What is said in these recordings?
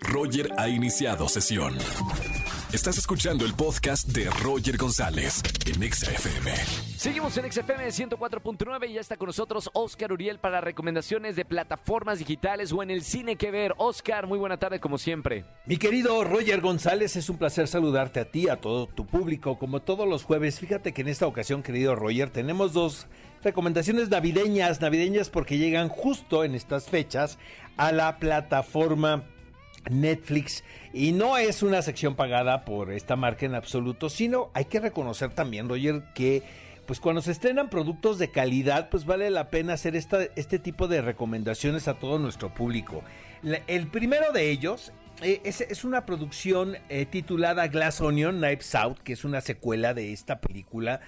Roger ha iniciado sesión. Estás escuchando el podcast de Roger González en XFM. Seguimos en XFM 104.9 y ya está con nosotros Oscar Uriel para recomendaciones de plataformas digitales o en el cine que ver. Oscar, muy buena tarde como siempre. Mi querido Roger González, es un placer saludarte a ti, a todo tu público, como todos los jueves. Fíjate que en esta ocasión, querido Roger, tenemos dos recomendaciones navideñas, navideñas porque llegan justo en estas fechas a la plataforma Netflix y no es una sección pagada por esta marca en absoluto, sino hay que reconocer también, Roger, que pues cuando se estrenan productos de calidad, pues vale la pena hacer esta, este tipo de recomendaciones a todo nuestro público. el primero de ellos eh, es, una producción eh, titulada Glass Onion Knives Out, que es una secuela de esta película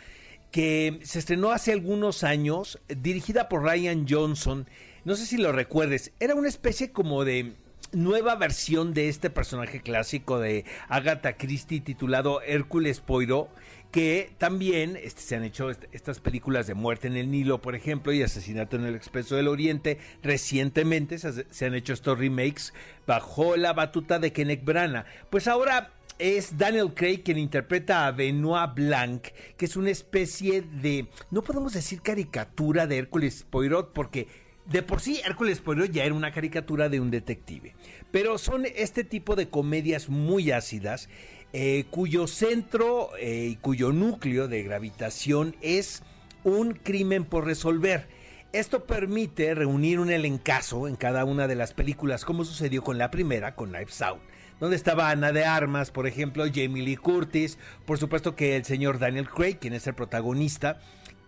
que se estrenó hace algunos años, dirigida por Ryan Johnson. No sé si lo recuerdes, era una especie como de nueva versión de este personaje clásico de Agatha Christie titulado Hércules Poirot que también este, se han hecho estas películas de muerte en el Nilo, por ejemplo, y asesinato en el Expreso del Oriente. Recientemente se, han hecho estos remakes bajo la batuta de Kenneth Branagh. Pues ahora es Daniel Craig quien interpreta a Benoit Blanc, que es una especie de, no podemos decir caricatura de Hércules Poirot, porque de por sí, Hércules Poirot ya era una caricatura de un detective. Pero son este tipo de comedias muy ácidas, eh, cuyo centro eh, y cuyo núcleo de gravitación es un crimen por resolver. Esto permite reunir un elencazo en cada una de las películas, como sucedió con la primera, con Knives Out, donde estaba Ana de Armas, por ejemplo, Jamie Lee Curtis, por supuesto que el señor Daniel Craig, quien es el protagonista,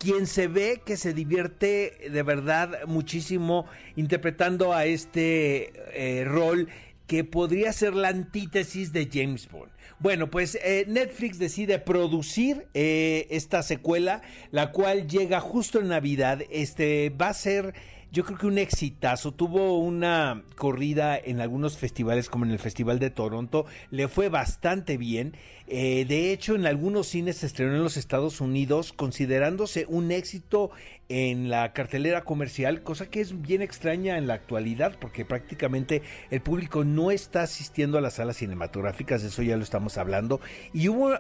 quien se ve que se divierte de verdad muchísimo interpretando a este eh, rol que podría ser la antítesis de James Bond. Bueno, pues eh, Netflix decide producir eh, esta secuela, la cual llega justo en Navidad. Este va a ser yo creo que un exitazo. Tuvo una corrida en algunos festivales, como en el Festival de Toronto. Le fue bastante bien. Eh, de hecho, en algunos cines se estrenó en los Estados Unidos, considerándose un éxito en la cartelera comercial, cosa que es bien extraña en la actualidad, porque prácticamente el público no está asistiendo a las salas cinematográficas, de eso ya lo estamos hablando. Y hubo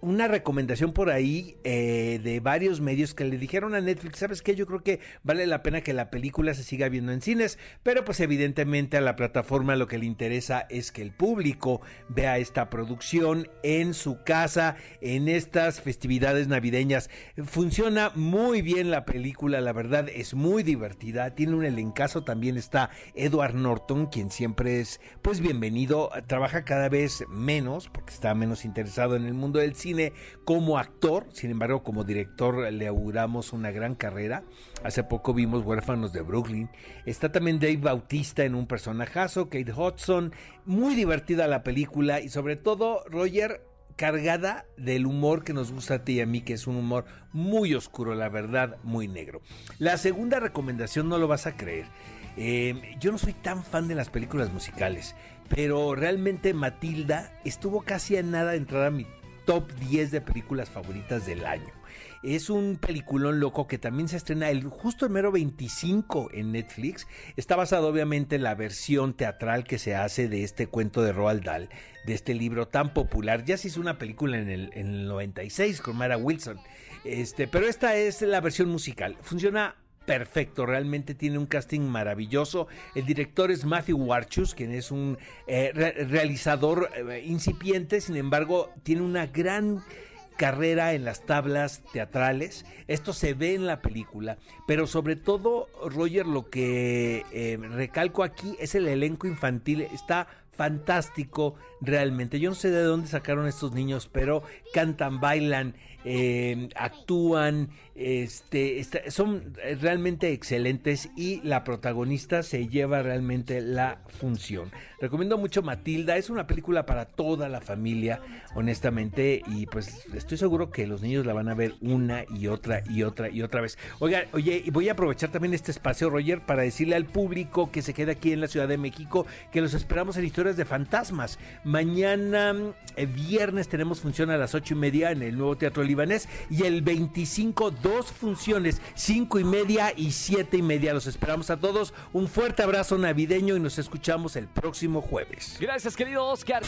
una recomendación por ahí eh, de varios medios que le dijeron a Netflix, ¿sabes qué? Yo creo que vale la pena que la película se siga viendo en cines, pero pues evidentemente a la plataforma lo que le interesa es que el público vea esta producción en su casa, en estas festividades navideñas. Funciona muy bien la película, la verdad es muy divertida, tiene un elencazo, también está Edward Norton, quien siempre es pues bienvenido, trabaja cada vez menos porque está menos interesado en el mundo del cine como actor, sin embargo como director le auguramos una gran carrera. Hace poco vimos Huérfanos de Brooklyn. Está también Dave Bautista en un personajazo, Kate Hudson, muy divertida la película y sobre todo Roger cargada del humor que nos gusta a ti y a mí, que es un humor muy oscuro, la verdad, muy negro. La segunda recomendación no lo vas a creer. Eh, yo no soy tan fan de las películas musicales, pero realmente Matilda estuvo casi a nada de entrar a mi top 10 de películas favoritas del año. Es un peliculón loco que también se estrena el justo el mero 25 en Netflix. Está basado obviamente en la versión teatral que se hace de este cuento de Roald Dahl, de este libro tan popular. Ya se hizo una película en el, en el 96 con Mara Wilson. Este, pero esta es la versión musical. Funciona perfecto, realmente tiene un casting maravilloso. El director es Matthew Warchus, quien es un eh, realizador eh, incipiente, sin embargo, tiene una gran carrera en las tablas teatrales. Esto se ve en la película, pero sobre todo, Roger, lo que eh, recalco aquí es el elenco infantil. Está fantástico realmente. Yo no sé de dónde sacaron estos niños, pero cantan, bailan, eh, actúan, este, son realmente excelentes y la protagonista se lleva realmente la función. Recomiendo mucho Matilda, es una película para toda la familia, honestamente, y pues estoy seguro que los niños la van a ver una y otra y otra y otra vez. Oiga, oye, y voy a aprovechar también este espacio, Roger, para decirle al público que se queda aquí en la Ciudad de México que los esperamos en Historias de Fantasmas. Mañana, eh, viernes, tenemos función a las ocho y media en el nuevo Teatro Libanés y el 25, dos funciones, cinco y media y siete y media. Los esperamos a todos. Un fuerte abrazo navideño y nos escuchamos el próximo jueves. Gracias, querido Oscar.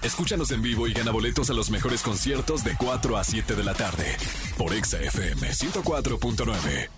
Escúchanos en vivo y gana boletos a los mejores conciertos de 4 a 7 de la tarde por Exa FM 104.9.